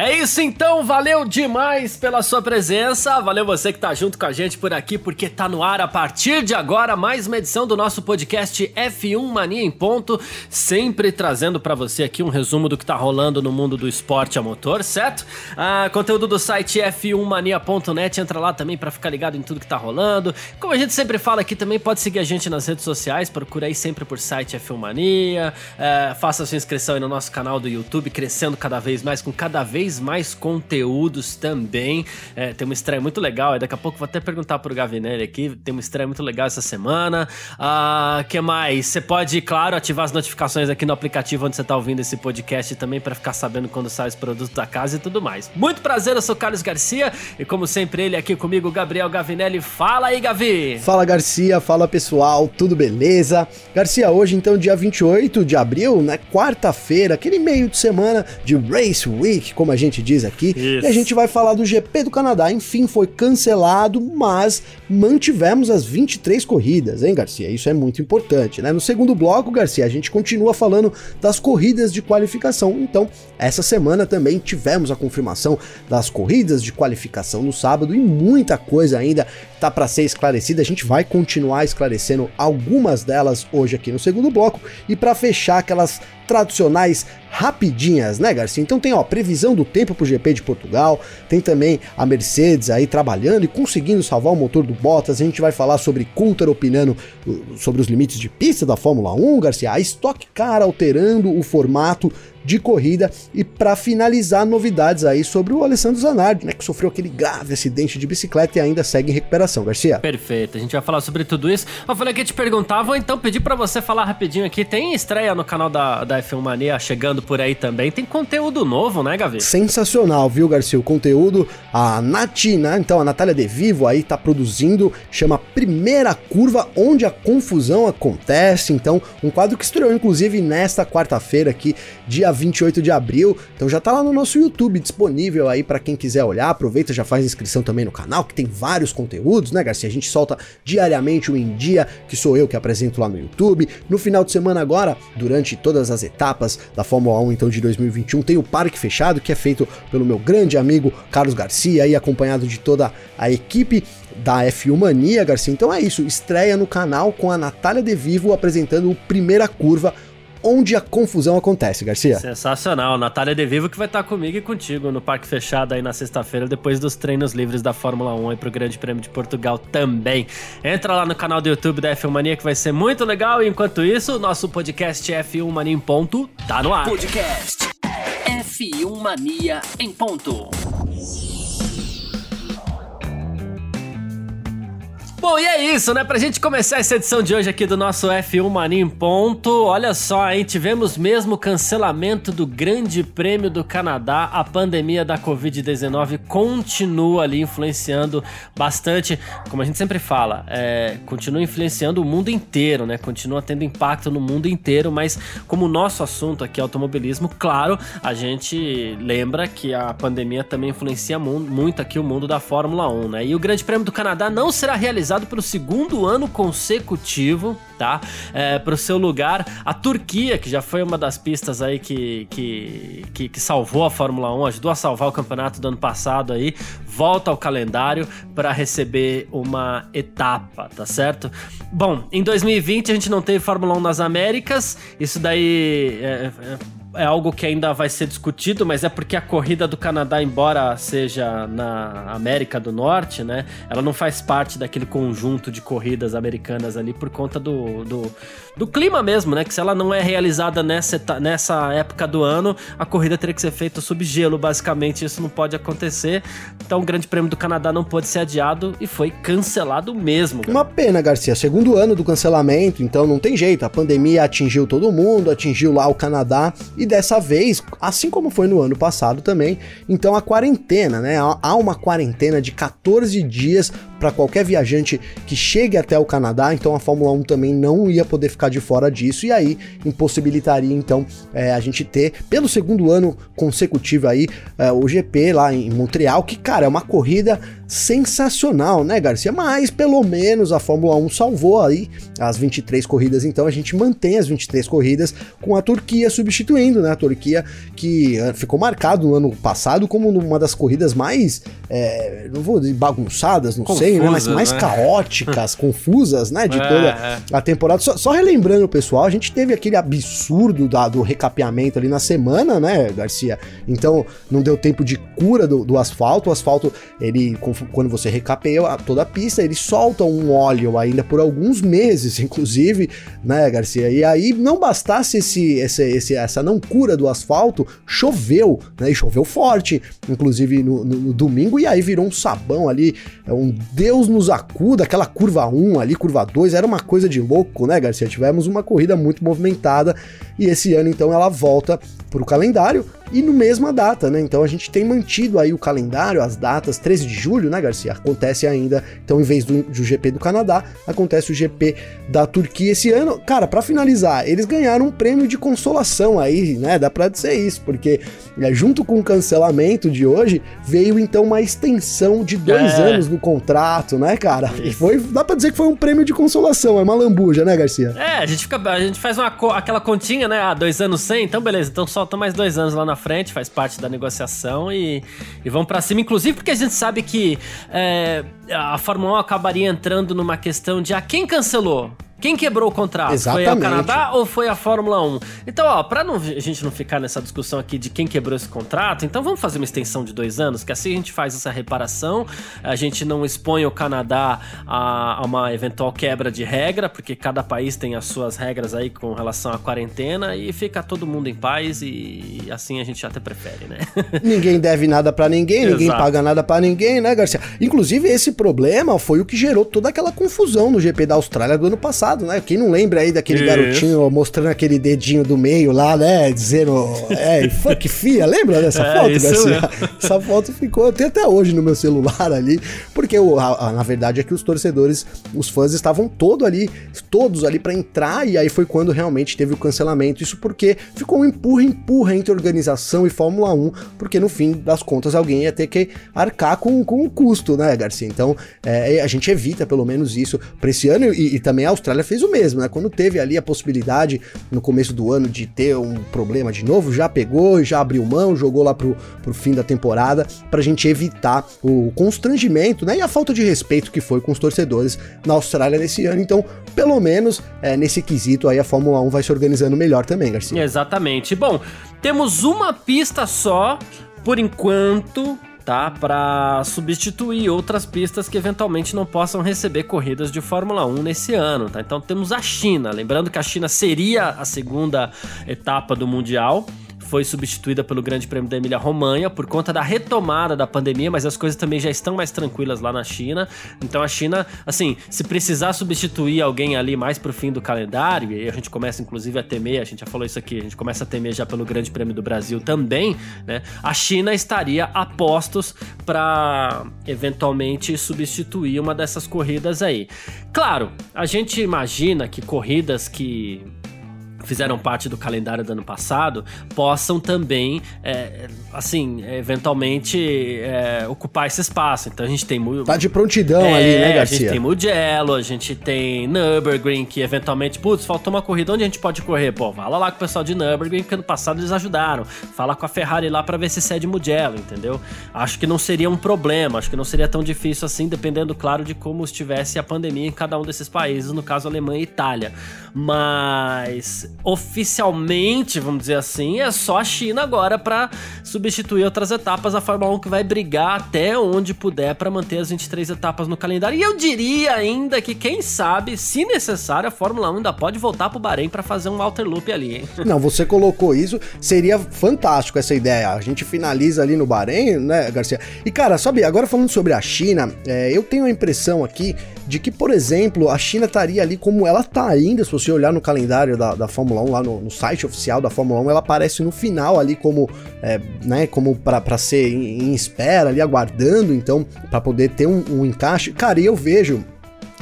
É isso então, valeu demais pela sua presença, valeu você que tá junto com a gente por aqui, porque tá no ar a partir de agora mais uma edição do nosso podcast F1 Mania em Ponto, sempre trazendo para você aqui um resumo do que tá rolando no mundo do esporte a motor, certo? Ah, conteúdo do site f1mania.net, entra lá também para ficar ligado em tudo que tá rolando. Como a gente sempre fala aqui também, pode seguir a gente nas redes sociais, procura aí sempre por site F1 Mania, é, faça sua inscrição aí no nosso canal do YouTube, crescendo cada vez mais, com cada vez mais conteúdos também. É, tem uma estreia muito legal. Daqui a pouco vou até perguntar pro Gavinelli aqui. Tem uma estreia muito legal essa semana. Ah, que mais? Você pode, claro, ativar as notificações aqui no aplicativo onde você está ouvindo esse podcast também para ficar sabendo quando sai os produtos da casa e tudo mais. Muito prazer, eu sou Carlos Garcia e como sempre ele aqui comigo, Gabriel Gavinelli. Fala aí, Gavi! Fala Garcia, fala pessoal, tudo beleza? Garcia, hoje então dia 28 de abril, né, quarta-feira, aquele meio de semana de Race Week, como a gente diz aqui. Isso. E a gente vai falar do GP do Canadá. Enfim, foi cancelado, mas mantivemos as 23 corridas, hein, Garcia? Isso é muito importante, né? No segundo bloco, Garcia, a gente continua falando das corridas de qualificação. Então, essa semana também tivemos a confirmação das corridas de qualificação no sábado e muita coisa ainda tá para ser esclarecida. A gente vai continuar esclarecendo algumas delas hoje aqui no segundo bloco e para fechar aquelas tradicionais rapidinhas, né, Garcia? Então tem, ó, previsão do tempo pro GP de Portugal, tem também a Mercedes aí trabalhando e conseguindo salvar o motor do Bottas. A gente vai falar sobre Coulter opinando uh, sobre os limites de pista da Fórmula 1, Garcia. A Stock Car alterando o formato de corrida e para finalizar novidades aí sobre o Alessandro Zanardi, né, que sofreu aquele grave acidente de bicicleta e ainda segue em recuperação, Garcia. Perfeito, a gente vai falar sobre tudo isso. Eu falei que ia te perguntar, vou então pedir para você falar rapidinho aqui, tem estreia no canal da, da F1 Mania chegando por aí também, tem conteúdo novo, né, Gavi? Sensacional, viu, Garcia, o conteúdo, a Nath, né, então a Natália De Vivo aí tá produzindo, chama Primeira Curva, onde a confusão acontece, então um quadro que estreou inclusive nesta quarta-feira aqui, dia 28 de abril. Então já tá lá no nosso YouTube disponível aí para quem quiser olhar. Aproveita, já faz inscrição também no canal, que tem vários conteúdos, né, Garcia? A gente solta diariamente o Em Dia, que sou eu que apresento lá no YouTube. No final de semana agora, durante todas as etapas da Fórmula 1 então de 2021, tem o Parque Fechado, que é feito pelo meu grande amigo Carlos Garcia aí acompanhado de toda a equipe da F1 Mania, Garcia. Então é isso, estreia no canal com a Natália De Vivo apresentando o Primeira Curva, onde a confusão acontece, Garcia. Sensacional. Natália De Vivo que vai estar comigo e contigo no Parque Fechado aí na sexta-feira, depois dos treinos livres da Fórmula 1 aí pro Grande Prêmio de Portugal também. Entra lá no canal do YouTube da F1 Mania que vai ser muito legal. E enquanto isso, nosso podcast F1 Mania em ponto tá no ar. Podcast F1 Mania em ponto. Bom, e é isso, né? Pra gente começar essa edição de hoje aqui do nosso F1 Mania em ponto, olha só, hein? Tivemos mesmo cancelamento do Grande Prêmio do Canadá. A pandemia da Covid-19 continua ali influenciando bastante, como a gente sempre fala, é, continua influenciando o mundo inteiro, né? Continua tendo impacto no mundo inteiro, mas como o nosso assunto aqui é automobilismo, claro, a gente lembra que a pandemia também influencia muito aqui o mundo da Fórmula 1, né? E o Grande Prêmio do Canadá não será realizado realizado pelo segundo ano consecutivo, tá? É, para o seu lugar, a Turquia, que já foi uma das pistas aí que, que, que, que salvou a Fórmula 1, ajudou a salvar o campeonato do ano passado aí, volta ao calendário para receber uma etapa, tá certo? Bom, em 2020 a gente não teve Fórmula 1 nas Américas, isso daí é, é, é algo que ainda vai ser discutido, mas é porque a corrida do Canadá, embora seja na América do Norte, né, ela não faz parte daquele conjunto de corridas americanas ali por conta do, do, do clima mesmo, né? Que se ela não é realizada nessa, nessa época do ano, a corrida teria que ser feita sob gelo, basicamente. Isso não pode acontecer. Então o Grande Prêmio do Canadá não pôde ser adiado e foi cancelado mesmo. Uma pena, Garcia. Segundo ano do cancelamento, então não tem jeito. A pandemia atingiu todo mundo, atingiu lá o Canadá E dessa vez, assim como foi no ano passado também, então a quarentena, né? Há uma quarentena de 14 dias para qualquer viajante que chegue até o Canadá, então a Fórmula 1 também não ia poder ficar de fora disso, e aí impossibilitaria então é, a gente ter, pelo segundo ano consecutivo aí, é, o GP lá em Montreal, que cara, é uma corrida sensacional, né, Garcia? Mas pelo menos a Fórmula 1 salvou aí as 23 corridas, então a gente mantém as 23 corridas com a Turquia substituindo, né? A Turquia que eh, ficou marcado no ano passado como uma das corridas mais, é, não vou dizer bagunçadas, não Confusas, sei, né? Mas mais né? caóticas, confusas, né? De é, toda é. a temporada. Só, só, relembrando o pessoal, a gente teve aquele absurdo da, do recapeamento ali na semana, né, Garcia? Então não deu tempo de cura do, do asfalto. O asfalto, ele quando você recapeia toda a pista, ele solta um óleo ainda por alguns meses, inclusive, né, Garcia? E aí não bastasse esse, esse, esse essa não cura do asfalto, choveu, né? E choveu forte, inclusive no, no, no, domingo, e aí virou um sabão ali, é um Deus nos acuda, aquela curva 1 ali, curva 2, era uma coisa de louco, né, Garcia? Tivemos uma corrida muito movimentada e esse ano então ela volta para o calendário e no mesma data, né? Então a gente tem mantido aí o calendário, as datas, 13 de julho, né, Garcia? Acontece ainda, então em vez do, do GP do Canadá, acontece o GP da Turquia esse ano. Cara, para finalizar, eles ganharam um prêmio de consolação aí, né? Dá pra dizer isso, porque é, junto com o cancelamento de hoje, veio então uma extensão de dois é. anos no contrato, né, cara? E foi, dá pra dizer que foi um prêmio de consolação, é uma lambuja, né, Garcia? É, a gente, fica, a gente faz uma, aquela continha, né? Ah, dois anos sem, então beleza, então solta mais dois anos lá na frente, faz parte da negociação e, e vão para cima. Inclusive porque a gente sabe que é, a Fórmula 1 acabaria entrando numa questão de a ah, quem cancelou? Quem quebrou o contrato? Exatamente. Foi o Canadá ou foi a Fórmula 1? Então, ó, pra não, a gente não ficar nessa discussão aqui de quem quebrou esse contrato, então vamos fazer uma extensão de dois anos, que assim a gente faz essa reparação, a gente não expõe o Canadá a, a uma eventual quebra de regra, porque cada país tem as suas regras aí com relação à quarentena e fica todo mundo em paz e assim a gente até prefere, né? Ninguém deve nada para ninguém, ninguém paga nada para ninguém, né, Garcia? Inclusive, esse problema foi o que gerou toda aquela confusão no GP da Austrália do ano passado passado, né? Quem não lembra aí daquele Isso. garotinho mostrando aquele dedinho do meio lá, né? Dizendo, é, fuck fia, lembra dessa é, foto, Garcia? Essa foto ficou, tem até hoje no meu celular ali, porque o, a, a, na verdade é que os torcedores, os fãs estavam todos ali, todos ali para entrar, e aí foi quando realmente teve o cancelamento. Isso porque ficou um empurra-empurra entre organização e Fórmula 1, porque no fim das contas alguém ia ter que arcar com, com o custo, né, Garcia? Então é, a gente evita pelo menos isso para esse ano e, e também a Austrália Austrália fez o mesmo, né? Quando teve ali a possibilidade no começo do ano de ter um problema de novo, já pegou, já abriu mão, jogou lá pro, pro fim da temporada pra gente evitar o constrangimento, né? E a falta de respeito que foi com os torcedores na Austrália nesse ano. Então, pelo menos é, nesse quesito aí a Fórmula 1 vai se organizando melhor também, Garcia. Exatamente. Bom, temos uma pista só por enquanto tá? Para substituir outras pistas que eventualmente não possam receber corridas de Fórmula 1 nesse ano, tá? Então temos a China, lembrando que a China seria a segunda etapa do Mundial foi substituída pelo Grande Prêmio da Emília-Romanha por conta da retomada da pandemia, mas as coisas também já estão mais tranquilas lá na China. Então a China, assim, se precisar substituir alguém ali mais pro fim do calendário, e a gente começa inclusive a temer, a gente já falou isso aqui, a gente começa a temer já pelo Grande Prêmio do Brasil também, né? A China estaria a postos para eventualmente substituir uma dessas corridas aí. Claro, a gente imagina que corridas que fizeram parte do calendário do ano passado possam também, é, assim, eventualmente é, ocupar esse espaço. Então a gente tem muito. Tá de prontidão é, ali, né, Garcia? A gente tem Mugello, a gente tem Nürburgring, que eventualmente, putz, faltou uma corrida, onde a gente pode correr? Pô, fala lá com o pessoal de Nürburgring, porque ano passado eles ajudaram. Fala com a Ferrari lá para ver se cede Mugello, entendeu? Acho que não seria um problema, acho que não seria tão difícil assim, dependendo, claro, de como estivesse a pandemia em cada um desses países, no caso Alemanha e Itália. Mas oficialmente, vamos dizer assim, é só a China agora para substituir outras etapas. A Fórmula 1 que vai brigar até onde puder para manter as 23 etapas no calendário. E eu diria ainda que, quem sabe, se necessário, a Fórmula 1 ainda pode voltar pro Bahrein para fazer um alter loop ali, hein? Não, você colocou isso, seria fantástico essa ideia. A gente finaliza ali no Bahrein, né, Garcia? E cara, sabe, agora falando sobre a China, é, eu tenho a impressão aqui de que, por exemplo, a China estaria ali como ela está ainda, se você olhar no calendário da, da Fórmula 1, lá no, no, site oficial da Fórmula 1, ela aparece no final ali como, é, né, como para ser em, em, espera, ali aguardando, então, para poder ter um, um encaixe. Cara, e eu vejo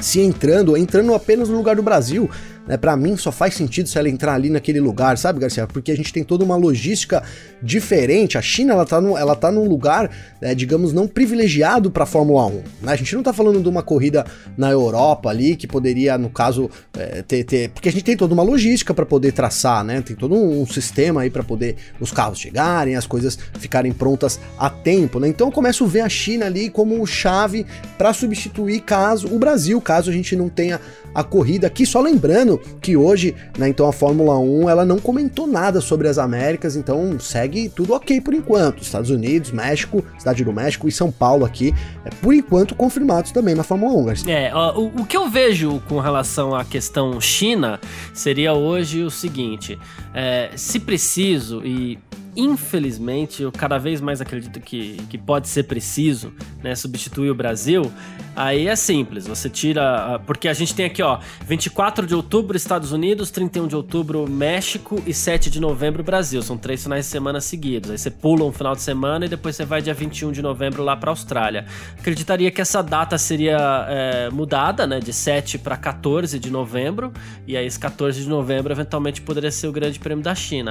se entrando, entrando apenas no lugar do Brasil, né, para mim só faz sentido se ela entrar ali naquele lugar, sabe, Garcia? Porque a gente tem toda uma logística diferente. A China ela tá, no, ela tá num lugar, é, digamos, não privilegiado para Fórmula 1. Né? A gente não tá falando de uma corrida na Europa ali que poderia, no caso, é, ter, ter, porque a gente tem toda uma logística para poder traçar, né? Tem todo um, um sistema aí para poder os carros chegarem, as coisas ficarem prontas a tempo, né? Então eu começo a ver a China ali como chave para substituir caso o Brasil, caso a gente não tenha a corrida aqui. Só lembrando que hoje, né, então a Fórmula 1 ela não comentou nada sobre as Américas, então segue tudo ok por enquanto. Estados Unidos, México, Cidade do México e São Paulo aqui, é, por enquanto confirmados também na Fórmula 1, Garcia. É, o, o que eu vejo com relação à questão China seria hoje o seguinte: é, se preciso, e infelizmente, eu cada vez mais acredito que, que pode ser preciso, né, substituir o Brasil, aí é simples, você tira, porque a gente tem aqui, ó, 24 de outubro Estados Unidos, 31 de outubro México e 7 de novembro Brasil, são três finais de semana seguidos, aí você pula um final de semana e depois você vai dia 21 de novembro lá para Austrália. Acreditaria que essa data seria é, mudada, né, de 7 para 14 de novembro, e aí esse 14 de novembro eventualmente poderia ser o grande prêmio da China.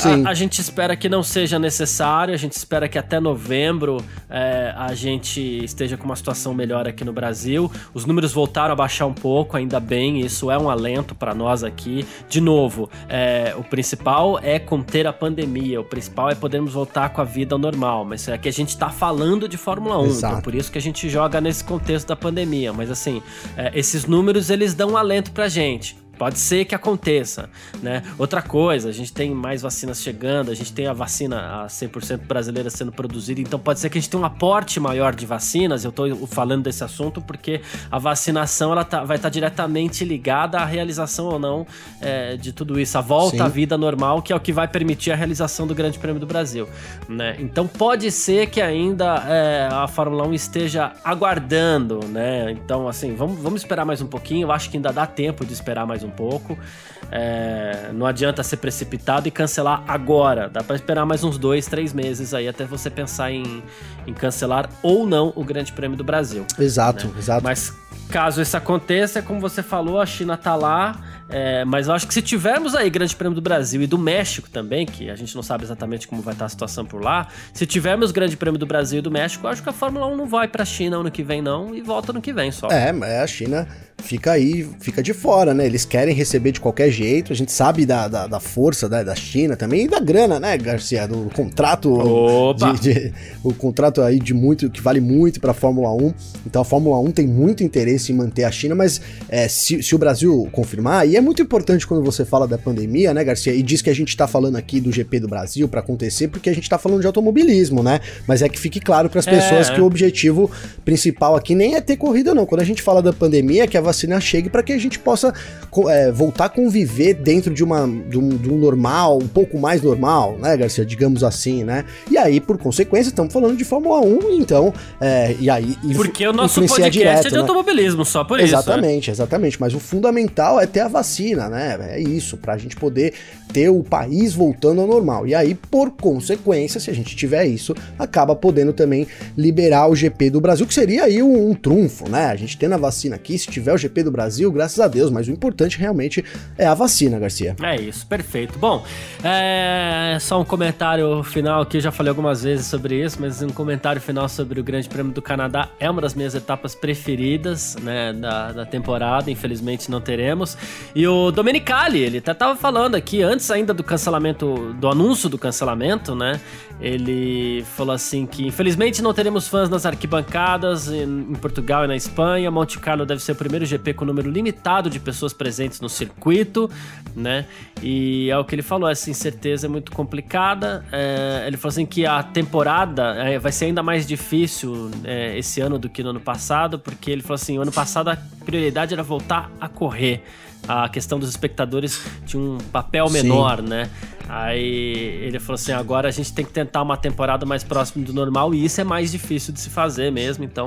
A, a, gente espera que não seja necessário, a gente espera que até novembro é, a gente esteja com uma situação melhor aqui no Brasil. Os números voltaram a baixar um pouco, ainda bem, isso é um alento para nós aqui. De novo, é, o principal é conter a pandemia, o principal é podermos voltar com a vida normal, mas é que a gente está falando de Fórmula 1, então por isso que a gente joga nesse contexto da pandemia. Mas assim, é, esses números eles dão um alento pra gente. Pode ser que aconteça, né? Outra coisa, a gente tem mais vacinas chegando, a gente tem a vacina a 100% brasileira sendo produzida, então pode ser que a gente tenha um aporte maior de vacinas. Eu estou falando desse assunto porque a vacinação ela tá, vai estar tá diretamente ligada à realização ou não é, de tudo isso, a volta Sim. à vida normal, que é o que vai permitir a realização do Grande Prêmio do Brasil, né? Então pode ser que ainda é, a Fórmula 1 esteja aguardando, né? Então, assim, vamos, vamos esperar mais um pouquinho. Eu acho que ainda dá tempo de esperar mais um pouco. É, não adianta ser precipitado e cancelar agora. Dá para esperar mais uns dois, três meses aí até você pensar em, em cancelar ou não o Grande Prêmio do Brasil. Exato, né? exato. Mas caso isso aconteça, como você falou, a China tá lá. É, mas eu acho que se tivermos aí Grande Prêmio do Brasil e do México também, que a gente não sabe exatamente como vai estar a situação por lá, se tivermos Grande Prêmio do Brasil e do México, eu acho que a Fórmula 1 não vai pra China ano que vem, não, e volta ano que vem só. É, mas a China fica aí, fica de fora, né? Eles querem receber de qualquer jeito. A gente sabe da, da, da força da, da, China também e da grana, né, Garcia? Do contrato. De, de, o contrato aí de muito, que vale muito pra Fórmula 1. Então a Fórmula 1 tem muito interesse em manter a China, mas é, se, se, o Brasil confirmar, e é muito importante quando você fala da pandemia, né, Garcia? E diz que a gente tá falando aqui do GP do Brasil para acontecer, porque a gente tá falando de automobilismo, né? Mas é que fique claro para as pessoas é. que o objetivo principal aqui nem é ter corrida, não. Quando a gente fala da pandemia, é que a vacina chegue para que a gente possa é, voltar a conviver dentro de, uma, de um, de, um, normal, um pouco mais normal, né, Garcia? Digamos assim, né? E aí, por consequência, estamos falando de Fórmula 1, então, é, e aí. Porque o nosso podcast direto, é de né? automobilismo, só por exatamente, isso. Exatamente, né? exatamente. Mas o fundamental é ter a vacina, né? É isso, para a gente poder ter o país voltando ao normal. E aí, por consequência, se a gente tiver isso, acaba podendo também liberar o GP do Brasil, que seria aí um, um trunfo, né? A gente tendo a vacina aqui, se tiver o GP do Brasil, graças a Deus, mas o importante realmente é a vacina, Garcia. É isso, perfeito. Bom, é só um comentário final aqui, já falei algumas vezes sobre isso, mas um comentário final sobre o Grande Prêmio do Canadá é uma das minhas etapas preferidas, né, da, da temporada, infelizmente não teremos. E o Domenicali, ele até tava falando aqui antes ainda do cancelamento, do anúncio do cancelamento, né? Ele falou assim que infelizmente não teremos fãs nas arquibancadas em, Portugal e na Espanha. Monte Carlo deve ser o primeiro GP com número limitado de pessoas presentes no circuito, né? E é o que ele falou, essa incerteza é muito complicada. É, ele falou assim que a temporada é, vai ser ainda mais difícil é, esse ano do que no ano passado, porque ele falou assim, o ano passado a prioridade era voltar a correr a questão dos espectadores tinha um papel menor, Sim. né? Aí ele falou assim: agora a gente tem que tentar uma temporada mais próxima do normal e isso é mais difícil de se fazer mesmo. Então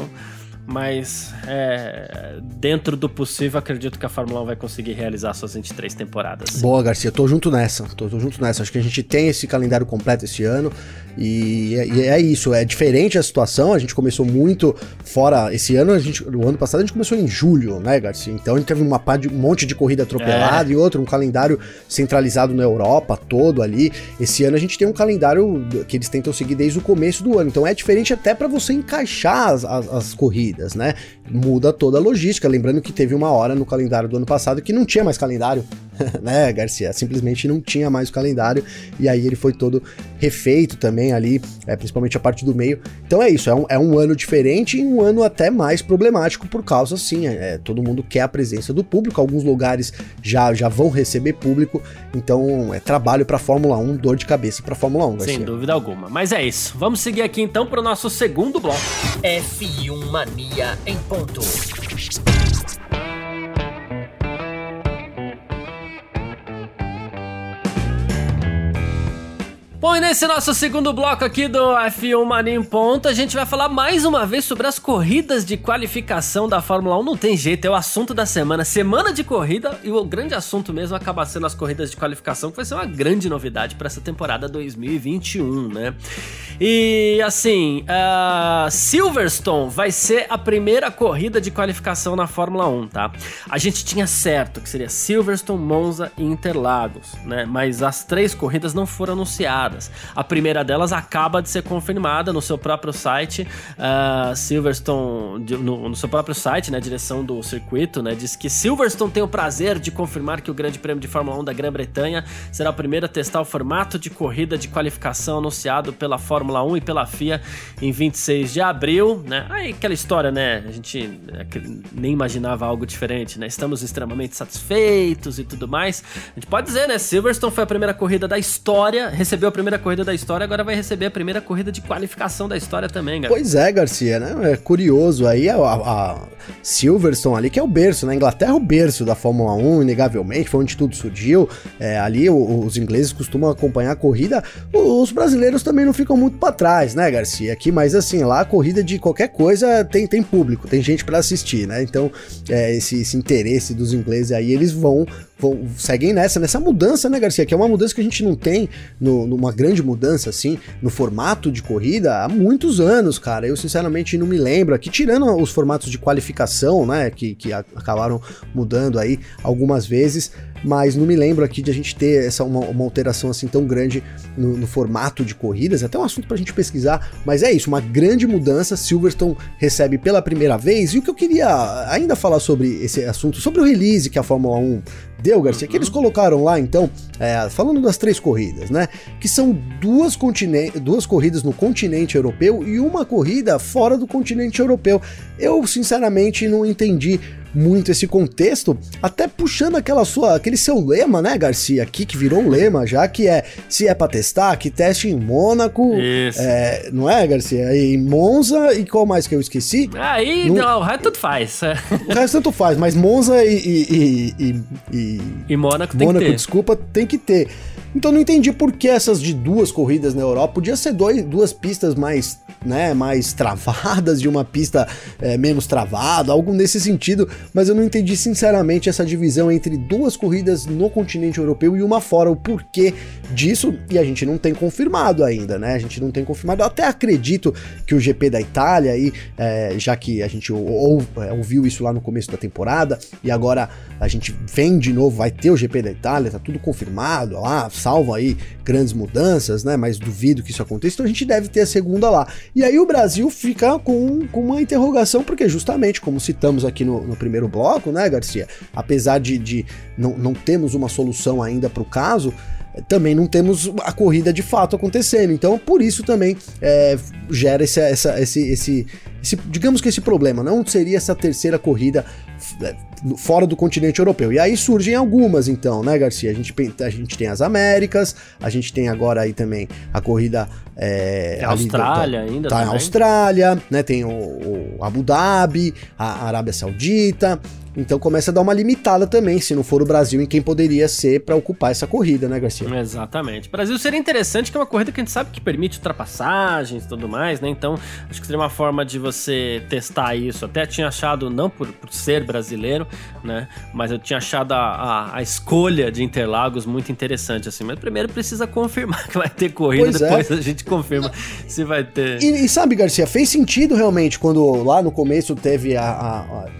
mas é, dentro do possível, acredito que a Fórmula 1 vai conseguir realizar suas 23 temporadas. Boa, Garcia, tô junto nessa, tô, tô junto nessa. Acho que a gente tem esse calendário completo esse ano e, e, é isso, é diferente a situação. A gente começou muito fora esse ano, a gente, o ano passado a gente começou em julho, né, Garcia? Então a gente teve uma um monte de corrida atropelada é. e outro, um calendário centralizado na Europa todo ali. Esse ano a gente tem um calendário que eles tentam seguir desde o começo do ano. Então é diferente até para você encaixar as, as, as corridas, né? Muda toda a logística. Lembrando que teve uma hora no calendário do ano passado que não tinha mais calendário, né, Garcia? Simplesmente não tinha mais o calendário e aí ele foi todo refeito também ali, é, principalmente a parte do meio. Então é isso, é um, é um ano diferente e um ano até mais problemático por causa, sim, é, é, todo mundo quer a presença do público, alguns lugares já, já vão receber público, então é trabalho para Fórmula 1, dor de cabeça para Fórmula 1, Garcia. Sem dúvida alguma. Mas é isso, vamos seguir aqui então para o nosso segundo bloco. F1 Mania em ponto. Bom, e nesse nosso segundo bloco aqui do F1 Mania em Ponto, a gente vai falar mais uma vez sobre as corridas de qualificação da Fórmula 1. Não tem jeito, é o assunto da semana. Semana de corrida e o grande assunto mesmo acaba sendo as corridas de qualificação, que vai ser uma grande novidade para essa temporada 2021, né? E assim, uh, Silverstone vai ser a primeira corrida de qualificação na Fórmula 1, tá? A gente tinha certo que seria Silverstone, Monza e Interlagos, né? Mas as três corridas não foram anunciadas confirmadas. A primeira delas acaba de ser confirmada no seu próprio site, uh, Silverstone, no, no, seu próprio site, né, direção do circuito, né, diz que Silverstone tem o prazer de confirmar que o Grande Prêmio de Fórmula 1 da Grã-Bretanha será o primeiro a testar o formato de corrida de qualificação anunciado pela Fórmula 1 e pela FIA em 26 de abril, né? Aí aquela história, né? A gente é nem imaginava algo diferente, né? Estamos extremamente satisfeitos e tudo mais. A gente pode dizer, né? Silverstone foi a primeira corrida da história, recebeu a primeira primeira corrida da história, agora vai receber a primeira corrida de qualificação da história também, Garcia. Pois é, Garcia, né? É curioso aí a, a, Silverstone ali, que é o berço, na né? Inglaterra é o berço da Fórmula 1, inegavelmente, foi onde tudo surgiu. É, ali os ingleses costumam acompanhar a corrida, os brasileiros também não ficam muito para trás, né, Garcia? Aqui, mas assim, lá a corrida de qualquer coisa tem, tem público, tem gente para assistir, né? Então, é, esse, esse interesse dos ingleses aí, eles vão vão, seguem nessa, nessa mudança, né, Garcia? Que é uma mudança que a gente não tem, no, numa grande mudança, assim, no formato de corrida há muitos anos, cara. Eu, sinceramente, não me lembro aqui, tirando os formatos de qualificação, né, que, que acabaram mudando aí algumas vezes, mas não me lembro aqui de a gente ter essa uma, uma alteração assim tão grande no, no, formato de corridas, até um assunto pra gente pesquisar, mas é isso, uma grande mudança, Silverstone recebe pela primeira vez, e o que eu queria ainda falar sobre esse assunto, sobre o release que a Fórmula 1 deu, Garcia, que eles colocaram lá, então, é, falando das três corridas, né? Que são duas, duas corridas no continente europeu e uma corrida fora do continente europeu. Eu, sinceramente, não entendi muito esse contexto, até puxando aquela sua, aquele seu lema, né, Garcia, aqui que virou um lema já, que é se é para testar, que teste em Mônaco, é, não é, Garcia? Em Monza e qual mais que eu esqueci? Aí, não, o resto tudo faz. O resto tanto faz, mas Monza e e, e, e, e Mônaco tem Mônaco, que ter. desculpa, tem que ter. Então não entendi por que essas de duas corridas na Europa podia ser dois, duas pistas mais, né, mais travadas de uma pista é, menos travada, algo nesse sentido, mas eu não entendi sinceramente essa divisão entre duas corridas no continente europeu e uma fora, o porquê disso, e a gente não tem confirmado ainda, né? A gente não tem confirmado. Eu até acredito que o GP da Itália aí, é, já que a gente ou, ou, é, ouviu isso lá no começo da temporada e agora a gente vem de novo, vai ter o GP da Itália, tá tudo confirmado lá salvo aí grandes mudanças, né? Mas duvido que isso aconteça, então a gente deve ter a segunda lá. E aí o Brasil fica com, com uma interrogação, porque justamente, como citamos aqui no, no primeiro bloco, né, Garcia? Apesar de, de não, não temos uma solução ainda para o caso, também não temos a corrida de fato acontecendo. Então, por isso também é, gera esse, essa, esse, esse, esse, digamos que esse problema. Não seria essa terceira corrida é, fora do continente europeu. E aí surgem algumas, então, né, Garcia? A gente, a gente tem as Américas, a gente tem agora aí também a corrida. É, a Austrália da, ainda. Tá também. Austrália, né? Tem o, o Abu Dhabi, a Arábia Saudita. Então começa a dar uma limitada também, se não for o Brasil, em quem poderia ser para ocupar essa corrida, né, Garcia? Exatamente. O Brasil seria interessante, que é uma corrida que a gente sabe que permite ultrapassagens e tudo mais, né? Então, acho que seria uma forma de você testar isso. Até tinha achado, não por, por ser brasileiro, né? Mas eu tinha achado a, a, a, escolha de Interlagos muito interessante, assim. Mas primeiro precisa confirmar que vai ter corrida, pois é. depois é. a gente confirma se vai ter. E, e, sabe, Garcia, fez sentido realmente quando lá no começo teve a,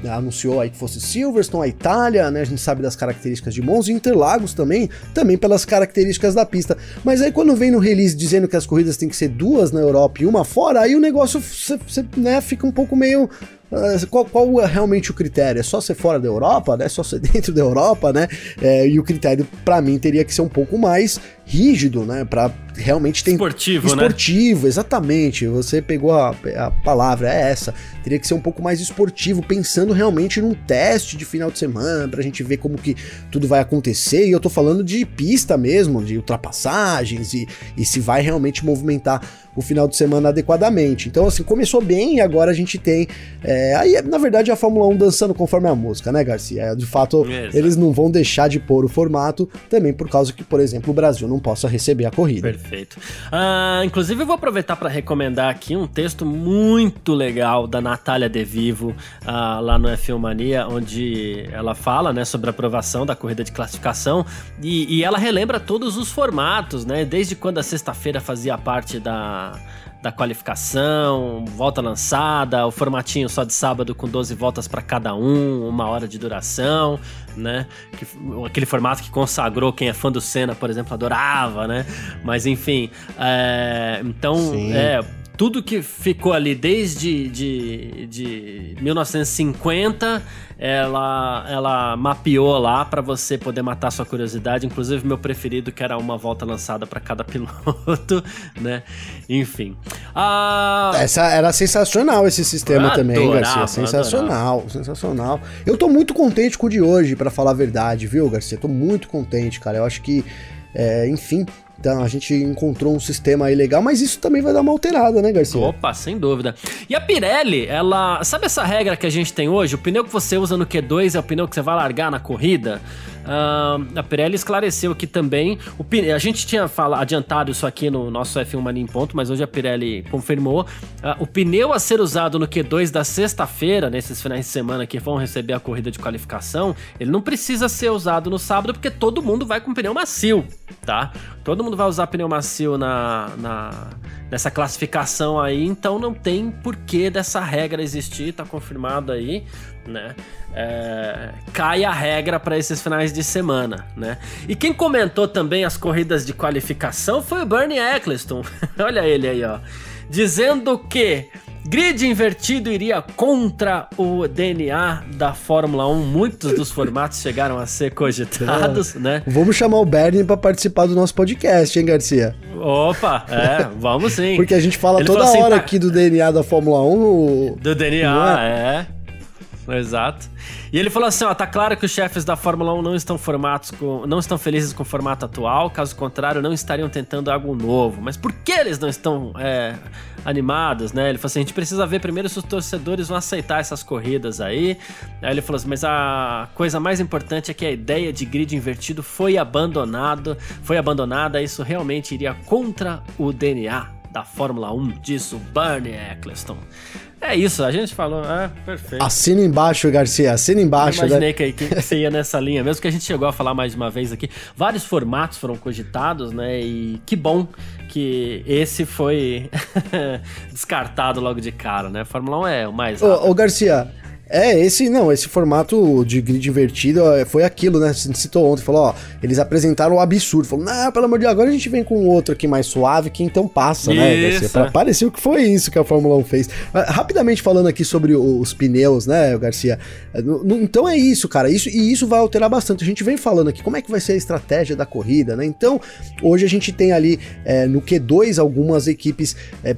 a, anunciou aí que fosse Silverstone, a Itália, né? A gente sabe das características de Monza e Interlagos também, também pelas características da pista. Mas aí quando vem no release dizendo que as corridas tem que ser duas na Europa e uma fora, aí o negócio cê, cê, né, fica um pouco meio ah, qual, qual, é realmente o critério? É só ser fora da Europa, né? É só ser dentro da Europa, né? É, e o critério, para mim, teria que ser um pouco mais rígido, né? Para realmente ter esportivo, esportivo, né? exatamente. Você pegou a, a palavra é essa. Teria que ser um pouco mais esportivo, pensando realmente num teste de final de semana pra gente ver como que tudo vai acontecer. E eu tô falando de pista mesmo, de ultrapassagens e, e se vai realmente movimentar o final de semana adequadamente. Então, assim, começou bem e agora a gente tem. É, aí, na verdade, a Fórmula 1 dançando conforme a música, né, Garcia? É, de fato, Exato. eles não vão deixar de pôr o formato também por causa que, por exemplo, o Brasil não possa receber a corrida. Perfeito. Ah, inclusive, eu vou aproveitar para recomendar aqui um texto muito legal da Natália De Vivo ah, lá no F1 Mania, onde ela fala né, sobre a aprovação da corrida de classificação e, e ela relembra todos os formatos, né? Desde quando a sexta-feira fazia parte da da, qualificação, volta lançada, o formatinho só de sábado com 12 voltas para cada um, uma hora de duração, né? Que, aquele formato que consagrou quem é fã do Senna, por exemplo, adorava, né? Mas enfim, é, então, Sim. é tudo que ficou ali desde de, de 1950, ela, ela mapeou lá para você poder matar sua curiosidade. Inclusive, meu preferido, que era uma volta lançada para cada piloto, né? Enfim. Ah, Essa era sensacional esse sistema adorava, também, Garcia. Sensacional, adorava. sensacional. Eu tô muito contente com o de hoje, para falar a verdade, viu, Garcia? Tô muito contente, cara. Eu acho que, é, enfim, então a gente encontrou um sistema aí legal, mas isso também vai dar uma alterada, né, Garcia? Opa, sem dúvida. E a Pirelli, ela. Sabe essa regra que a gente tem hoje? O pneu que você usa no Q2 é o pneu que você vai largar na corrida? Uh, a Pirelli esclareceu aqui também. O, a gente tinha fala, adiantado isso aqui no nosso F1 Mania em ponto, mas hoje a Pirelli confirmou. Uh, o pneu a ser usado no Q2 da sexta-feira, nesses finais de semana que vão receber a corrida de qualificação, ele não precisa ser usado no sábado porque todo mundo vai com pneu macio, tá? Todo mundo vai usar pneu macio na, na nessa classificação aí, então não tem porquê dessa regra existir, tá confirmado aí, né? É, cai a regra para esses finais de semana, né? E quem comentou também as corridas de qualificação foi o Bernie Eccleston. Olha ele aí, ó. Dizendo que Grid invertido iria contra o DNA da Fórmula 1. Muitos dos formatos chegaram a ser cogitados, é. né? Vamos chamar o Bernie para participar do nosso podcast, hein, Garcia? Opa, é, vamos sim. Porque a gente fala Ele toda assim, hora tá... aqui do DNA da Fórmula 1. Do DNA, é? é. Exato. E ele falou assim: ó, tá claro que os chefes da Fórmula 1 não estão formatos com, não estão felizes com o formato atual, caso contrário, não estariam tentando algo novo. Mas por que eles não estão é, animados, né? Ele falou assim: a gente precisa ver primeiro se os torcedores vão aceitar essas corridas aí. Aí ele falou assim: mas a coisa mais importante é que a ideia de grid invertido foi abandonado, foi abandonada, isso realmente iria contra o DNA da Fórmula 1, disse o Bernie Eccleston. É isso, a gente falou, é, perfeito. Assina embaixo, Garcia, assina embaixo. Eu imaginei né? que, que você ia nessa linha, mesmo que a gente chegou a falar mais de uma vez aqui. Vários formatos foram cogitados, né? E que bom que esse foi descartado logo de cara, né? Fórmula 1 é o mais. Ô, ô Garcia, é, esse não, esse formato de grid invertido foi aquilo, né? Você citou ontem, falou, ó, eles apresentaram o absurdo. Falou, não, pelo amor de Deus, agora a gente vem com outro aqui mais suave, que então passa, né, isso. né, Garcia? Pareceu que foi isso que a Fórmula 1 fez. Rapidamente falando aqui sobre os pneus, né, Garcia? Então é isso, cara. Isso, e isso vai alterar bastante. A gente vem falando aqui como é que vai ser a estratégia da corrida, né? Então, hoje a gente tem ali é, no Q2 algumas equipes. É,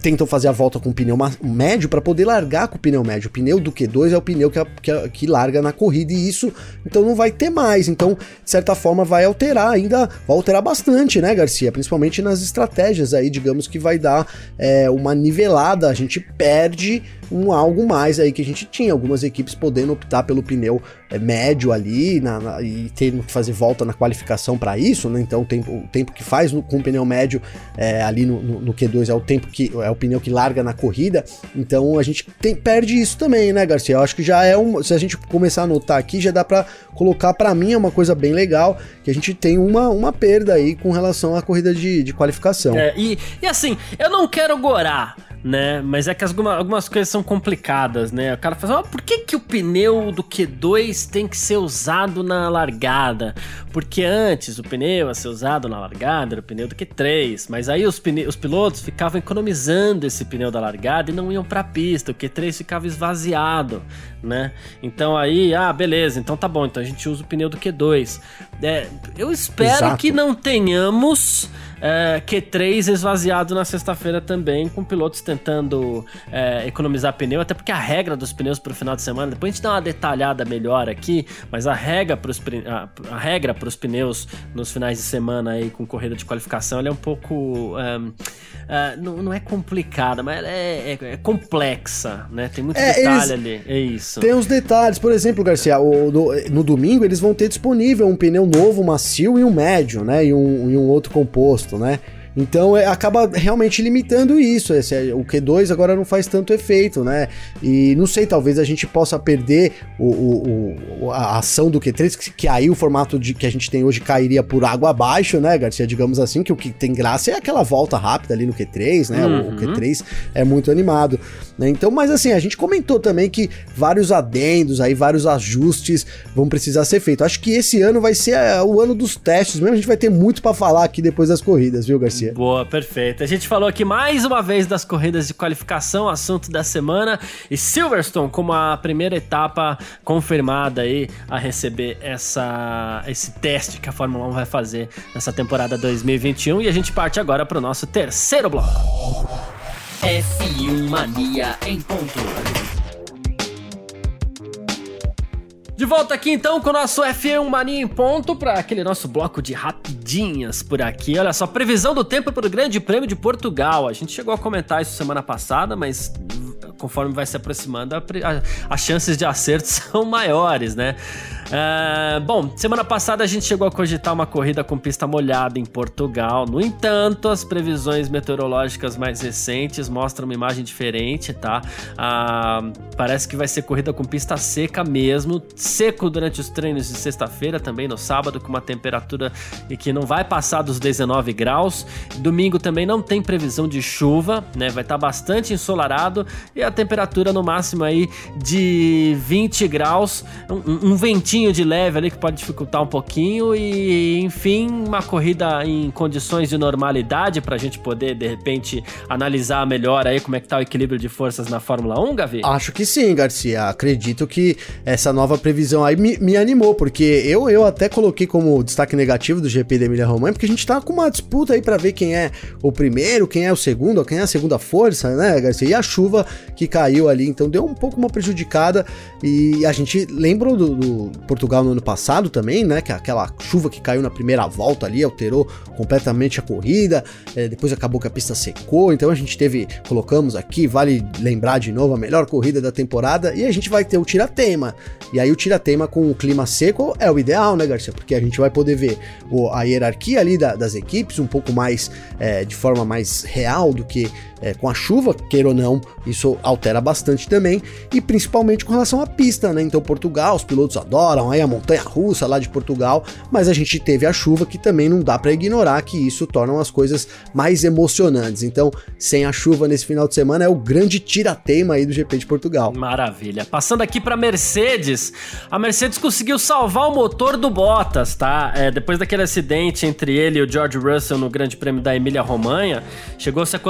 tentam fazer a volta com o pneu médio para poder largar com o pneu médio. O pneu do Q2 é o pneu que, que, que, larga na corrida e isso então não vai ter mais. Então, de certa forma, vai alterar ainda, vai alterar bastante, né, Garcia? Principalmente nas estratégias aí, digamos que vai dar é, uma nivelada. A gente perde um algo mais aí que a gente tinha, algumas equipes podendo optar pelo pneu é, médio ali na, na, e tendo que fazer volta na qualificação para isso, né? Então o tempo, o tempo que faz no, com o pneu médio é, ali no, no, no, Q2 é o tempo que é o pneu que larga na corrida. Então a gente tem, perde isso também, né, Garcia? Eu acho que já é um, se a gente começar a anotar aqui, já dá para colocar para mim é uma coisa bem legal que a gente tem uma, uma perda aí com relação à corrida de, de qualificação. É, e, e assim, eu não quero gorar né? Mas é que algumas, algumas coisas são complicadas, né? O cara fala, assim, oh, por que, que o pneu do Q2 tem que ser usado na largada? Porque antes o pneu a ser usado na largada era o pneu do Q3, mas aí os, os pilotos ficavam economizando esse pneu da largada e não iam pra pista, o Q3 ficava esvaziado, né? Então aí, ah, beleza, então tá bom, então a gente usa o pneu do Q2. É, eu espero Exato. que não tenhamos é, Q3 esvaziado na sexta-feira também, com pilotos tentando é, economizar pneu, até porque a regra dos pneus para o final de semana, depois a gente dá uma detalhada melhor aqui, mas a regra para os a, a, regra para os pneus nos finais de semana aí com corrida de qualificação, é um pouco um, é, não, não, é complicada, mas é, é, é, complexa, né? Tem muito é, detalhe ali, é isso. Tem os detalhes, por exemplo, Garcia, o, no, no, domingo eles vão ter disponível um pneu novo, macio e um médio, né? E um, e um outro composto né? Então é, acaba realmente limitando isso. Esse, é, o Q2 agora não faz tanto efeito, né? E não sei, talvez a gente possa perder o, o, o a ação do Q3, que, que, aí o formato de, que a gente tem hoje cairia por água abaixo, né, Garcia? Digamos assim, que o que tem graça é aquela volta rápida ali no Q3, né? Uhum. O, Q3 é muito animado. Né? Então, mas assim, a gente comentou também que vários adendos, aí vários ajustes vão precisar ser feitos. Acho que esse ano vai ser é, o ano dos testes, mesmo a gente vai ter muito para falar aqui depois das corridas, viu, Garcia? Boa, perfeito. A gente falou aqui mais uma vez das corridas de qualificação, assunto da semana, e Silverstone como a primeira etapa confirmada aí a receber essa, esse teste que a Fórmula 1 vai fazer nessa temporada 2021. E a gente parte agora para o nosso terceiro bloco. F1 Mania em ponto. De volta aqui então com o nosso F1 Mania em ponto para aquele nosso bloco de rapidinhas por aqui. Olha só, previsão do tempo para o Grande Prêmio de Portugal. A gente chegou a comentar isso semana passada, mas conforme vai se aproximando, as chances de acerto são maiores, né? Uh, bom, semana passada a gente chegou a cogitar uma corrida com pista molhada em Portugal. No entanto, as previsões meteorológicas mais recentes mostram uma imagem diferente, tá? Uh, parece que vai ser corrida com pista seca mesmo, seco durante os treinos de sexta-feira, também no sábado, com uma temperatura que não vai passar dos 19 graus. Domingo também não tem previsão de chuva, né? Vai estar tá bastante ensolarado e a temperatura no máximo aí de 20 graus, um, um ventinho pouquinho de leve ali que pode dificultar um pouquinho e, enfim, uma corrida em condições de normalidade para a gente poder, de repente, analisar melhor aí como é que tá o equilíbrio de forças na Fórmula 1, Gavi? Acho que sim, Garcia. Acredito que essa nova previsão aí me, me animou, porque eu, eu até coloquei como destaque negativo do GP da Emília Romagna, porque a gente tá com uma disputa aí para ver quem é o primeiro, quem é o segundo, quem é a segunda força, né, Garcia? E a chuva que caiu ali, então deu um pouco uma prejudicada e a gente lembra do, do Portugal no ano passado também, né? Que aquela chuva que caiu na primeira volta ali alterou completamente a corrida. É, depois acabou que a pista secou. Então a gente teve, colocamos aqui, vale lembrar de novo, a melhor corrida da temporada. E a gente vai ter o tiratema. E aí o tiratema com o clima seco é o ideal, né, Garcia? Porque a gente vai poder ver o, a hierarquia ali da, das equipes um pouco mais é, de forma mais real do que é, com a chuva, queira ou não, isso altera bastante também, e principalmente com relação à pista, né? Então, Portugal, os pilotos adoram aí a montanha russa lá de Portugal, mas a gente teve a chuva que também não dá para ignorar que isso torna as coisas mais emocionantes. Então, sem a chuva nesse final de semana é o grande tirateima aí do GP de Portugal. Maravilha. Passando aqui para Mercedes, a Mercedes conseguiu salvar o motor do Bottas, tá? É, depois daquele acidente entre ele e o George Russell no Grande Prêmio da Emília-Romanha, chegou-se a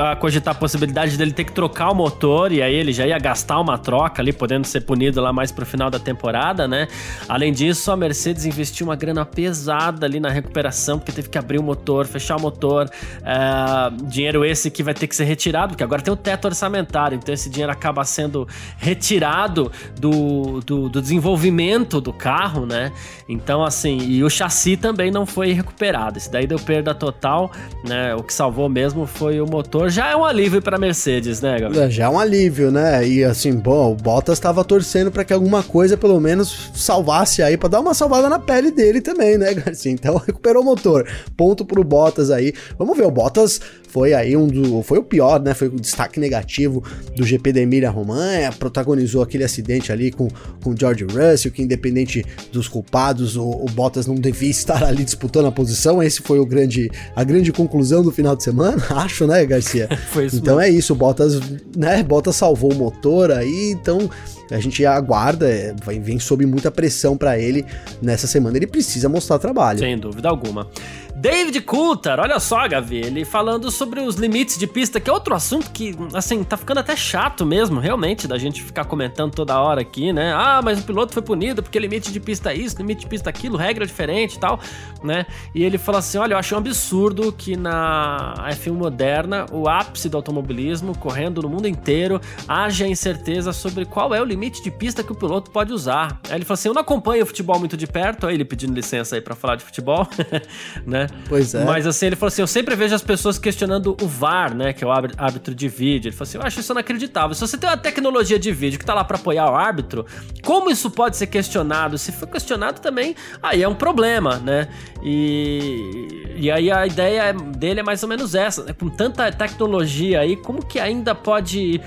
a cogitar a possibilidade dele ter que trocar o motor e aí ele já ia gastar uma troca ali, podendo ser punido lá mais pro final da temporada, né? Além disso, a Mercedes investiu uma grana pesada ali na recuperação, porque teve que abrir o motor, fechar o motor. É, dinheiro esse que vai ter que ser retirado, porque agora tem o teto orçamentário, então esse dinheiro acaba sendo retirado do, do, do desenvolvimento do carro, né? Então, assim, e o chassi também não foi recuperado. Esse daí deu perda total, né? O que salvou mesmo foi o motor. Já é um alívio para Mercedes, né, Gabriel? É, já é um alívio, né? E assim, bom, o Bottas estava torcendo para que alguma coisa pelo menos salvasse aí, para dar uma salvada na pele dele também, né, Garcia? Então recuperou o motor. Ponto pro Bottas aí. Vamos ver, o Bottas foi aí um do. Foi o pior, né? Foi o destaque negativo do GP da Emília Romanha. Protagonizou aquele acidente ali com, o George Russell, que independente dos culpados, o, o Bottas não devia estar ali disputando a posição. Esse foi o grande, a grande conclusão do final de semana, acho, né, Garcia? foi isso. Então mesmo. é isso, o Bottas, né? Bottas salvou o motor aí, então a gente aguarda, é, vem sob muita pressão para ele nessa semana. Ele precisa mostrar trabalho. Sem dúvida alguma. David Coulter, olha só, Gavi, ele falando sobre os limites de pista, que é outro assunto que, assim, tá ficando até chato mesmo, realmente, da gente ficar comentando toda hora aqui, né? Ah, mas o piloto foi punido porque limite de pista é isso, limite de pista é aquilo, regra diferente e tal, né? E ele fala assim: olha, eu acho um absurdo que na F1 moderna, o ápice do automobilismo, correndo no mundo inteiro, haja incerteza sobre qual é o limite de pista que o piloto pode usar. Aí ele fala assim: eu não acompanho o futebol muito de perto, aí ele pedindo licença aí para falar de futebol, né? Pois é. Mas assim, ele falou assim: eu sempre vejo as pessoas questionando o VAR, né? Que é o árbitro de vídeo. Ele falou assim: eu acho isso inacreditável. Se você tem uma tecnologia de vídeo que tá lá para apoiar o árbitro, como isso pode ser questionado? Se for questionado também, aí é um problema, né? E, e aí a ideia dele é mais ou menos essa, né? Com tanta tecnologia aí, como que ainda pode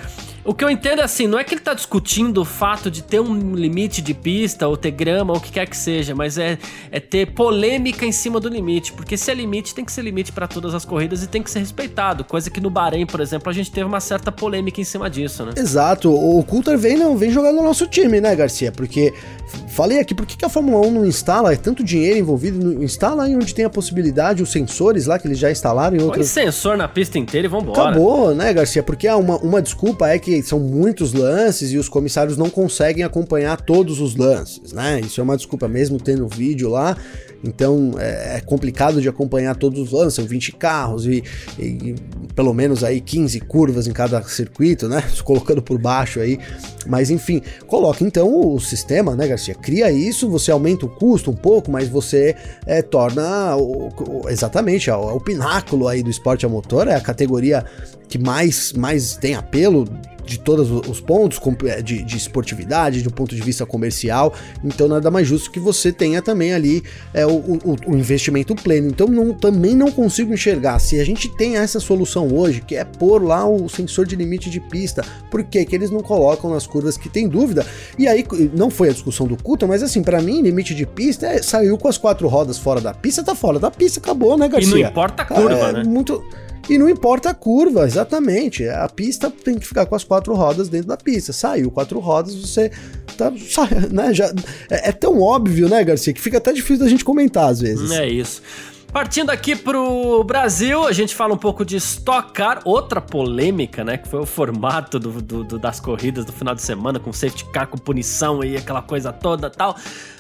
o que eu entendo é assim, não é que ele tá discutindo o fato de ter um limite de pista, ou ter grama, ou o que quer que seja, mas é, é ter polêmica em cima do limite. Porque se é limite, tem que ser limite para todas as corridas e tem que ser respeitado. Coisa que no Bahrein, por exemplo, a gente teve uma certa polêmica em cima disso, né? Exato. O Coulter vem, não, vem jogar no nosso time, né, Garcia? Porque falei aqui, por que, que a Fórmula 1 não instala? É tanto dinheiro envolvido, não instala aí onde tem a possibilidade, os sensores lá que eles já instalaram em outras. Põe sensor na pista inteira e vambora. Acabou, né, Garcia? Porque uma, uma desculpa é que são muitos lances e os comissários não conseguem acompanhar todos os lances, né? Isso é uma desculpa mesmo tendo vídeo lá. Então é, é complicado de acompanhar todos os lances, são 20 carros e, e, pelo menos aí 15 curvas em cada circuito, né? Colocando por baixo aí. Mas enfim, coloca então o sistema, né, Garcia? Cria isso, você aumenta o custo um pouco, mas você é, torna o, o, exatamente o, o pináculo aí do esporte a motor, é a categoria que mais, mais tem apelo de todos os pontos é, de, de esportividade, do ponto de vista comercial. Então nada mais justo que você tenha também ali é, o, o, o, investimento pleno. Então não, também não consigo enxergar se a gente tem essa solução hoje, que é pôr lá o sensor de limite de pista, por que, que eles não colocam nas curvas que tem dúvida? E aí não foi a discussão do Cuta, mas assim, para mim, limite de pista é, saiu com as quatro rodas fora da pista, tá fora da pista, acabou, né, Garcia? E não importa a curva, é, né? Muito e não importa a curva, exatamente. A pista tem que ficar com as quatro rodas dentro da pista. Saiu quatro rodas, você tá. Né, já, é, é tão óbvio, né, Garcia, que fica até difícil da gente comentar às vezes. É isso. Partindo aqui pro Brasil, a gente fala um pouco de Stock Car, outra polêmica, né? Que foi o formato do, do, do, das corridas do final de semana, com safety car, com punição e aquela coisa toda tal.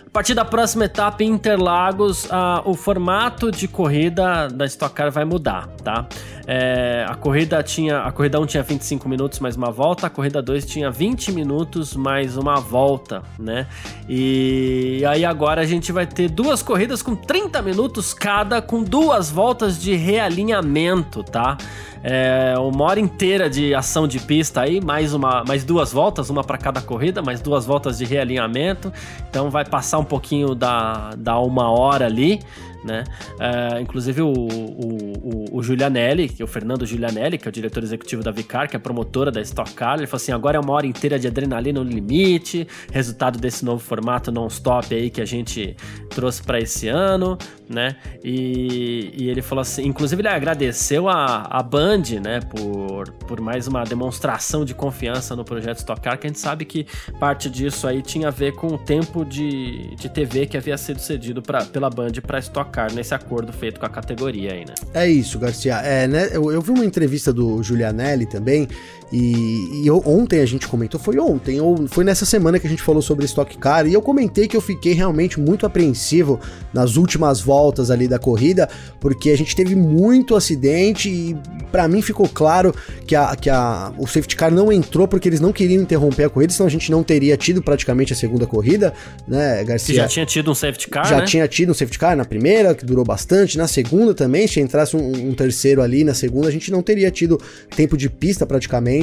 A partir da próxima etapa em Interlagos, uh, o formato de corrida da Stock Car vai mudar, tá? É, a corrida tinha. A corrida 1 tinha 25 minutos mais uma volta, a corrida 2 tinha 20 minutos mais uma volta, né? E aí agora a gente vai ter duas corridas com 30 minutos cada, com duas voltas de realinhamento, tá? É, uma hora inteira de ação de pista aí, mais, uma, mais duas voltas, uma para cada corrida, mais duas voltas de realinhamento. Então vai passar um pouquinho da, da uma hora ali né? Uh, inclusive o, o, o, o Giulianelli, é o Fernando Giulianelli, que é o diretor executivo da Vicar, que é promotora da Stock Car, ele falou assim: agora é uma hora inteira de adrenalina no limite, resultado desse novo formato non-stop aí que a gente trouxe para esse ano, né? E, e, ele falou assim, inclusive ele agradeceu a, a Band, né, por, por mais uma demonstração de confiança no projeto Stock Car, que a gente sabe que parte disso aí tinha a ver com o tempo de, de TV que havia sido cedido pra, pela Band para Stock Car nesse acordo feito com a categoria aí, né? É isso, Garcia. É, né, eu, eu vi uma entrevista do Julianelli também, e, e, ontem a gente comentou, foi ontem, ou foi nessa semana que a gente falou sobre Stock Car, e eu comentei que eu fiquei realmente muito apreensivo nas últimas voltas ali da corrida, porque a gente teve muito acidente e para mim ficou claro que, a, que a, o safety car não entrou porque eles não queriam interromper a corrida, senão a gente não teria tido praticamente a segunda corrida, né, Garcia? Que já tinha tido um safety car, Já né? tinha tido um safety car na primeira, que durou bastante, na segunda também, se entrasse um, um terceiro ali na segunda, a gente não teria tido tempo de pista praticamente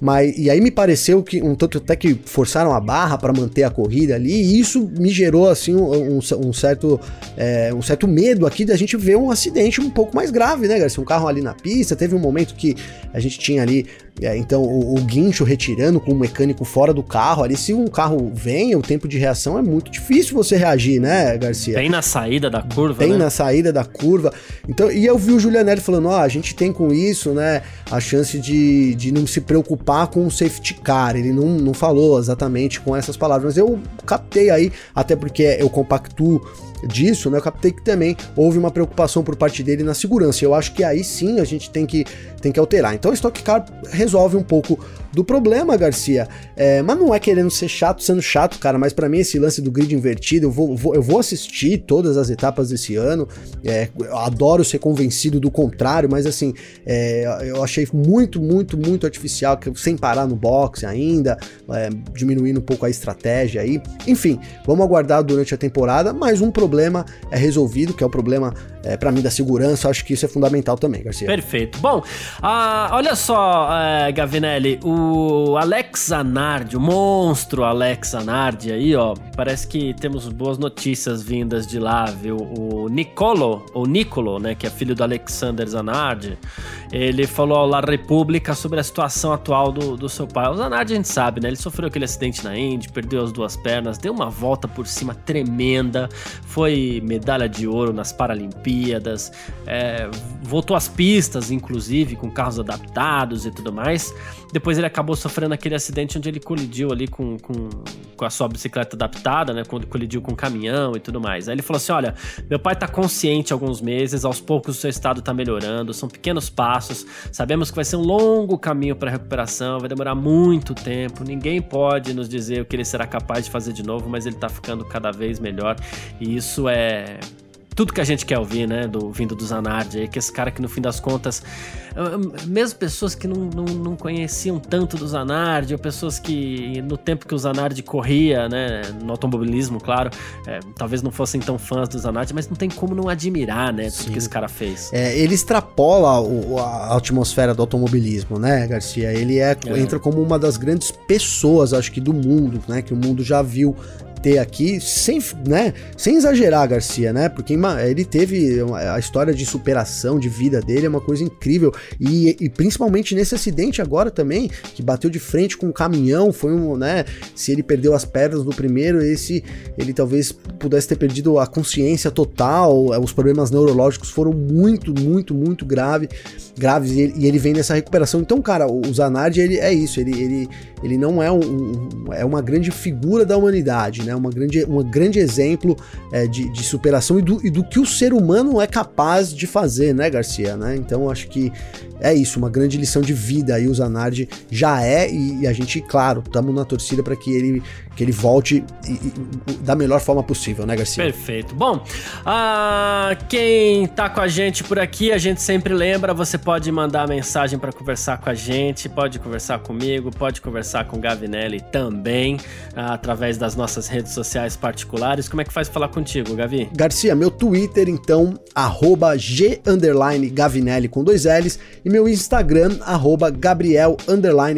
mas e aí me pareceu que um tanto até que forçaram a barra para manter a corrida ali, e isso me gerou assim um, um, um certo é, um certo medo aqui da gente ver um acidente um pouco mais grave, né, Garcia? Um carro ali na pista, teve um momento que a gente tinha ali é, então o, o, guincho retirando com o mecânico fora do carro ali, se um carro vem, o tempo de reação é muito difícil você reagir, né, Garcia? Bem na saída da curva, Bem né? na saída da curva. Então, e eu vi o Julianelli falando, ó, oh, a gente tem com isso, né, a chance de, de não se preocupar com o safety car. Ele não, não falou exatamente com essas palavras, mas eu captei aí, até porque eu compactuo disso, né, eu captei que também houve uma preocupação por parte dele na segurança. Eu acho que aí sim a gente tem que, tem que alterar. Então o Stock Car resolve um pouco do problema, Garcia. É, mas não é querendo ser chato, sendo chato, cara. Mas para mim, esse lance do grid invertido, eu vou, vou, eu vou assistir todas as etapas desse ano. É, adoro ser convencido do contrário, mas assim, é, eu achei muito, muito, muito artificial, sem parar no boxe ainda, é, diminuindo um pouco a estratégia aí. Enfim, vamos aguardar durante a temporada, mas um problema é resolvido, que é o problema, é, para mim, da segurança. Acho que isso é fundamental também, Garcia. Perfeito. Bom, ah, olha só, é, Gavinelli, o Alex Zanardi, o monstro Alex Zanardi aí, ó, parece que temos boas notícias vindas de lá, viu? O Nicolo, ou Nicolo, né, que é filho do Alexander Zanardi, ele falou ao La República sobre a situação atual do, do seu pai. O Zanardi a gente sabe, né, ele sofreu aquele acidente na Indy, perdeu as duas pernas, deu uma volta por cima tremenda, foi medalha de ouro nas Paralimpíadas, é, voltou às pistas, inclusive, com carros adaptados e tudo mais. Depois ele acabou sofrendo aquele acidente onde ele colidiu ali com, com, com a sua bicicleta adaptada, né? Quando colidiu com o caminhão e tudo mais. Aí ele falou assim: olha, meu pai tá consciente alguns meses, aos poucos o seu estado tá melhorando, são pequenos passos, sabemos que vai ser um longo caminho para recuperação, vai demorar muito tempo, ninguém pode nos dizer o que ele será capaz de fazer de novo, mas ele tá ficando cada vez melhor. E isso é tudo que a gente quer ouvir, né? Do, vindo do Zanardi aí, que esse cara que no fim das contas, mesmo pessoas que não, não, não conheciam tanto do Zanardi, ou pessoas que no tempo que o Zanardi corria, né? No automobilismo, claro, é, talvez não fossem tão fãs do Zanardi, mas não tem como não admirar, né? Tudo Sim. que esse cara fez. É, ele extrapola o, a atmosfera do automobilismo, né, Garcia? Ele é, é. entra como uma das grandes pessoas, acho que, do mundo, né? Que o mundo já viu aqui, sem, né, sem exagerar, Garcia, né? Porque ele teve a história de superação de vida dele, é uma coisa incrível. E, e, principalmente nesse acidente agora também, que bateu de frente com um caminhão, foi um, né? Se ele perdeu as pernas no primeiro, esse ele talvez pudesse ter perdido a consciência total. Os problemas neurológicos foram muito, muito, muito grave, graves e ele, e ele vem nessa recuperação. Então, cara, o Zanardi ele é isso, ele, ele, ele não é um, um é uma grande figura da humanidade, né? Uma grande, um grande exemplo é, de, de, superação e do, e do, que o ser humano é capaz de fazer, né, Garcia? Né? Então acho que é isso, uma grande lição de vida aí o Zanardi já é e, e a gente, claro, estamos na torcida para que ele, que ele volte e, e, da melhor forma possível, né, Garcia? Perfeito. Bom, uh, quem tá com a gente por aqui, a gente sempre lembra, você pode mandar mensagem para conversar com a gente, pode conversar comigo, pode conversar com o Gavinelli também, uh, através das nossas redes sociais particulares. Como é que faz falar contigo, Gavi? Garcia, meu Twitter, então, arroba G Gavinelli com dois L's e meu Instagram, arroba Gabriel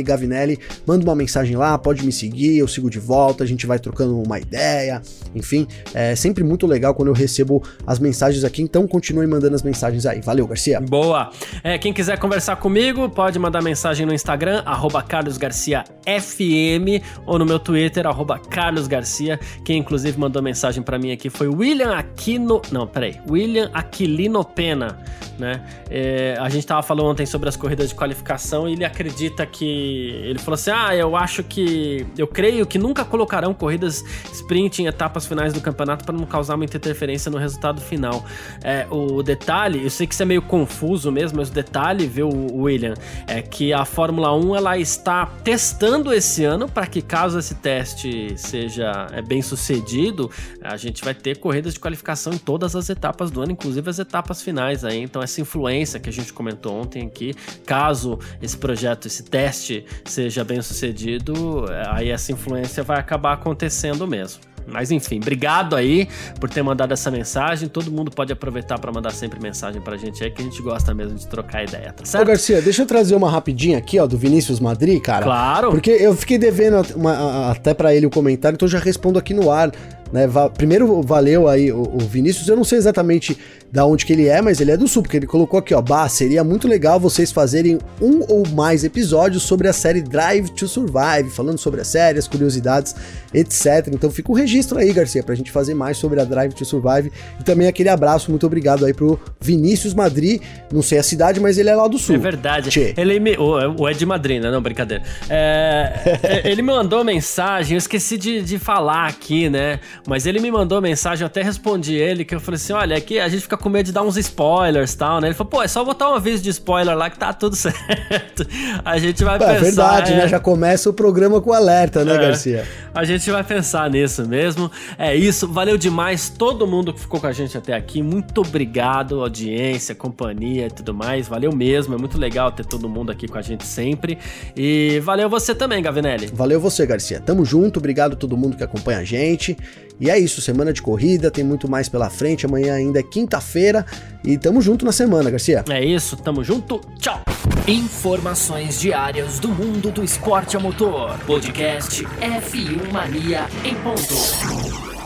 Gavinelli. Manda uma mensagem lá, pode me seguir, eu sigo de volta volta, a gente vai trocando uma ideia, enfim, é sempre muito legal quando eu recebo as mensagens aqui, então continue mandando as mensagens aí. Valeu, Garcia. Boa. É, quem quiser conversar comigo, pode mandar mensagem no Instagram, carlosgarciafm, ou no meu Twitter, carlosgarcia. Quem inclusive mandou mensagem para mim aqui foi William Aquino. Não, peraí. William Aquilino Pena, né? É, a gente tava falando ontem sobre as corridas de qualificação e ele acredita que. Ele falou assim: ah, eu acho que. Eu creio que nunca colocarão corridas sprint em etapas finais do campeonato para não causar muita interferência no resultado final. É, o detalhe, eu sei que isso é meio confuso mesmo, mas o detalhe, viu, William, é que a Fórmula 1 ela está testando esse ano para que caso esse teste seja é, bem sucedido, a gente vai ter corridas de qualificação em todas as etapas do ano, inclusive as etapas finais aí. Então essa influência que a gente comentou ontem aqui, caso esse projeto, esse teste seja bem sucedido, aí essa influência vai acabar acontecendo mesmo. Mas enfim, obrigado aí por ter mandado essa mensagem. Todo mundo pode aproveitar para mandar sempre mensagem pra gente aí, que a gente gosta mesmo de trocar ideia, tá certo? Ô, Garcia, deixa eu trazer uma rapidinha aqui, ó, do Vinícius Madri, cara. Claro. Porque eu fiquei devendo uma, até para ele o comentário, então já respondo aqui no ar. Né, primeiro, valeu aí o, o, Vinícius. Eu não sei exatamente da onde que ele é, mas ele é do Sul, porque ele colocou aqui, ó. Bah, seria muito legal vocês fazerem um ou mais episódios sobre a série Drive to Survive, falando sobre a série, as curiosidades, etc. Então fica o registro aí, Garcia, pra gente fazer mais sobre a Drive to Survive. E também aquele abraço, muito obrigado aí pro Vinícius Madri. Não sei a cidade, mas ele é lá do Sul. É verdade. Tchê. Ele me. O, o é de né? Não, brincadeira. É, é, ele me mandou mensagem, eu esqueci de, de falar aqui, né? Mas ele me mandou mensagem, eu até respondi ele, que eu falei assim: olha, aqui a gente fica com medo de dar uns spoilers e tal, né? Ele falou, pô, é só botar um aviso de spoiler lá que tá tudo certo. A gente vai é, pensar. É verdade, é... né? Já começa o programa com alerta, né, é, Garcia? A gente vai pensar nisso mesmo. É isso, valeu demais todo mundo que ficou com a gente até aqui. Muito obrigado, audiência, companhia e tudo mais. Valeu mesmo, é muito legal ter todo mundo aqui com a gente sempre. E valeu você também, Gavinelli. Valeu você, Garcia. Tamo junto, obrigado a todo mundo que acompanha a gente. E é isso, semana de corrida, tem muito mais pela frente. Amanhã ainda é quinta-feira e tamo junto na semana, Garcia. É isso, tamo junto. Tchau. Informações diárias do mundo do esporte a motor. Podcast F1 Mania em ponto.